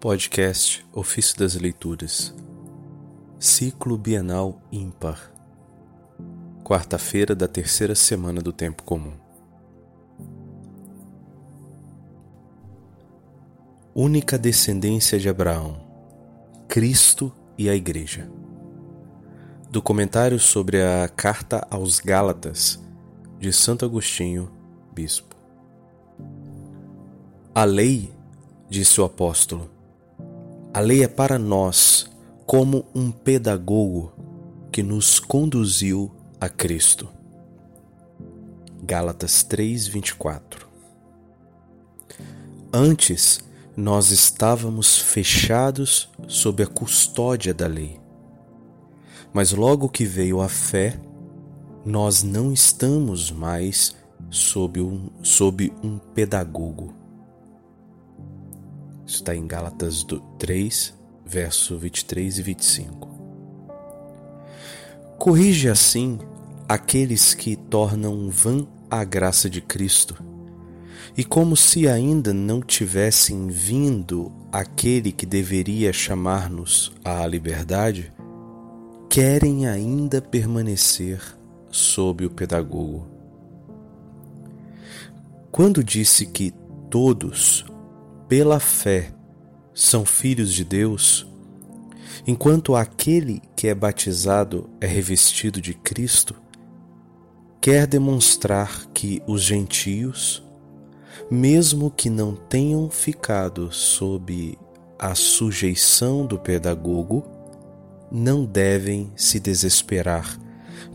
Podcast Ofício das Leituras. Ciclo Bienal Ímpar. Quarta-feira da terceira semana do Tempo Comum. Única descendência de Abraão Cristo e a Igreja. Do comentário sobre a Carta aos Gálatas de Santo Agostinho, Bispo. A lei, disse o apóstolo, a lei é para nós como um pedagogo que nos conduziu a Cristo. Gálatas 3:24. Antes nós estávamos fechados sob a custódia da lei. Mas logo que veio a fé, nós não estamos mais sob um, sob um pedagogo. Está em Gálatas 3, verso 23 e 25. Corrige assim aqueles que tornam vã a graça de Cristo, e como se ainda não tivessem vindo aquele que deveria chamar-nos à liberdade, querem ainda permanecer sob o pedagogo. Quando disse que todos pela fé são filhos de Deus, enquanto aquele que é batizado é revestido de Cristo, quer demonstrar que os gentios, mesmo que não tenham ficado sob a sujeição do pedagogo, não devem se desesperar,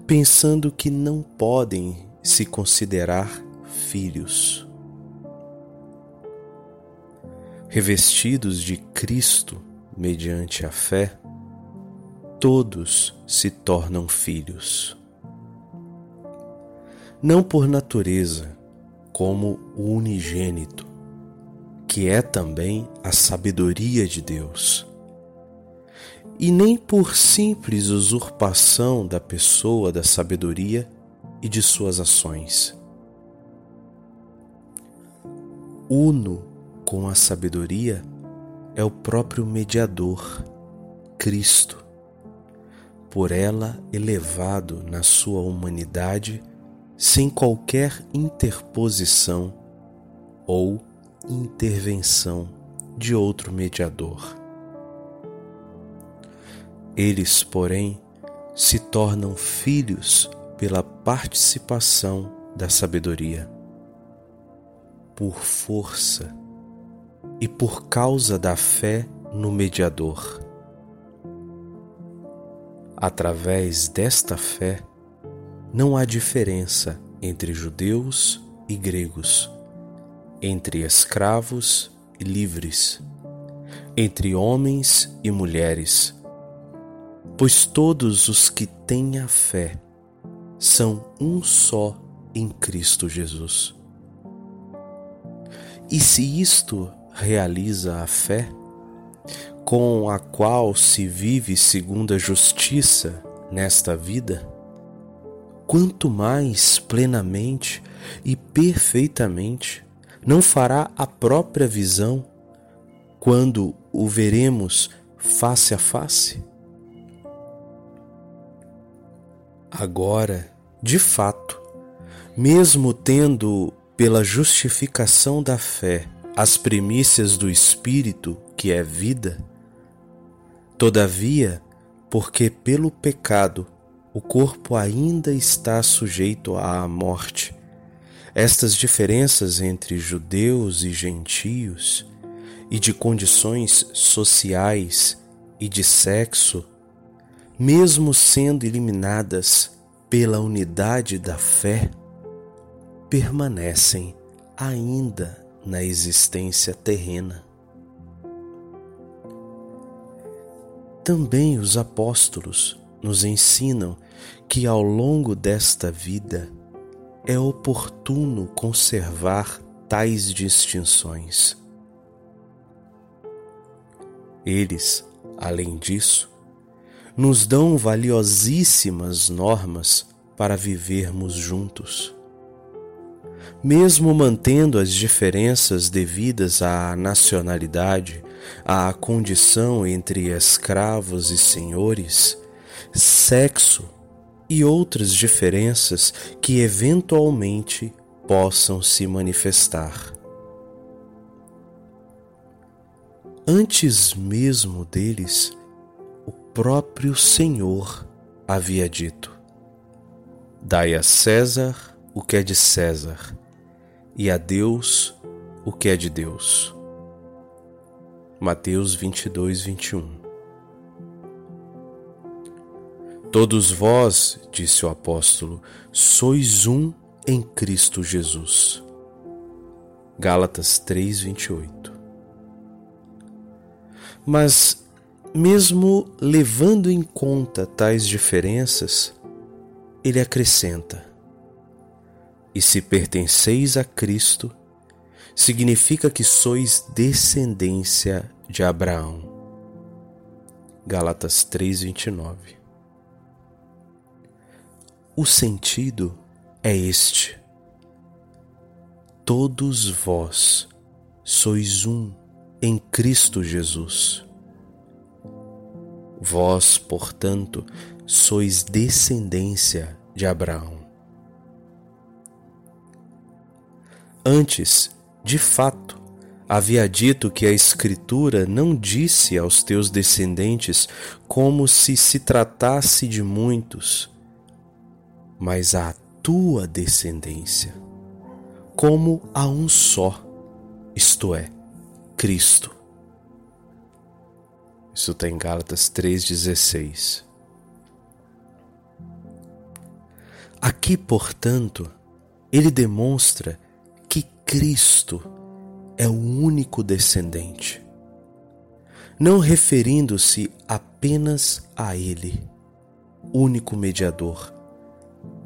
pensando que não podem se considerar filhos revestidos de Cristo mediante a fé, todos se tornam filhos. Não por natureza, como o unigênito, que é também a sabedoria de Deus, e nem por simples usurpação da pessoa da sabedoria e de suas ações. Uno com a sabedoria é o próprio mediador, Cristo, por ela elevado na sua humanidade sem qualquer interposição ou intervenção de outro mediador. Eles, porém, se tornam filhos pela participação da sabedoria, por força e por causa da fé no mediador. Através desta fé, não há diferença entre judeus e gregos, entre escravos e livres, entre homens e mulheres, pois todos os que têm a fé são um só em Cristo Jesus. E se isto realiza a fé, com a qual se vive segundo a justiça nesta vida, quanto mais plenamente e perfeitamente não fará a própria visão quando o veremos face a face? Agora, de fato, mesmo tendo pela justificação da fé as primícias do Espírito, que é vida, todavia, porque pelo pecado o corpo ainda está sujeito à morte, estas diferenças entre judeus e gentios, e de condições sociais e de sexo, mesmo sendo eliminadas pela unidade da fé, permanecem ainda na existência terrena. Também os apóstolos nos ensinam que ao longo desta vida é oportuno conservar tais distinções. Eles, além disso, nos dão valiosíssimas normas para vivermos juntos mesmo mantendo as diferenças devidas à nacionalidade, à condição entre escravos e senhores, sexo e outras diferenças que eventualmente possam se manifestar. Antes mesmo deles, o próprio Senhor havia dito: Dai a César o que é de César, e a Deus o que é de Deus. Mateus 22, 21 Todos vós, disse o apóstolo, sois um em Cristo Jesus. Gálatas 3:28. Mas mesmo levando em conta tais diferenças, ele acrescenta: E se pertenceis a Cristo, significa que sois descendência de Abraão. Gálatas 3:29 o sentido é este: Todos vós sois um em Cristo Jesus. Vós, portanto, sois descendência de Abraão. Antes, de fato, havia dito que a Escritura não disse aos teus descendentes como se se tratasse de muitos mas à tua descendência, como a um só, isto é, Cristo. Isso está em Gálatas 3,16. Aqui, portanto, ele demonstra Cristo é o único descendente, não referindo-se apenas a Ele, único mediador,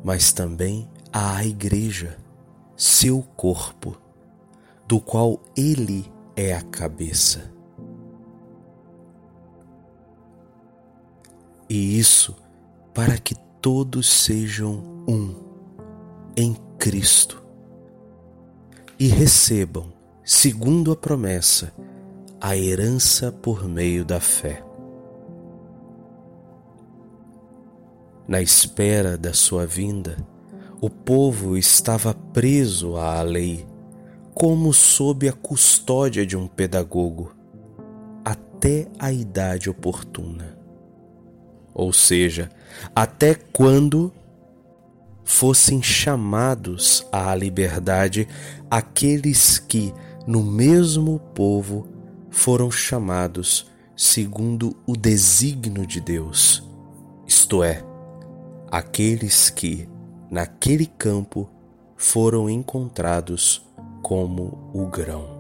mas também à Igreja, seu corpo, do qual Ele é a cabeça. E isso para que todos sejam um em Cristo e recebam, segundo a promessa, a herança por meio da fé. Na espera da sua vinda, o povo estava preso à lei, como sob a custódia de um pedagogo, até a idade oportuna. Ou seja, até quando fossem chamados à liberdade aqueles que, no mesmo povo, foram chamados segundo o desígnio de Deus, isto é, aqueles que, naquele campo, foram encontrados como o grão.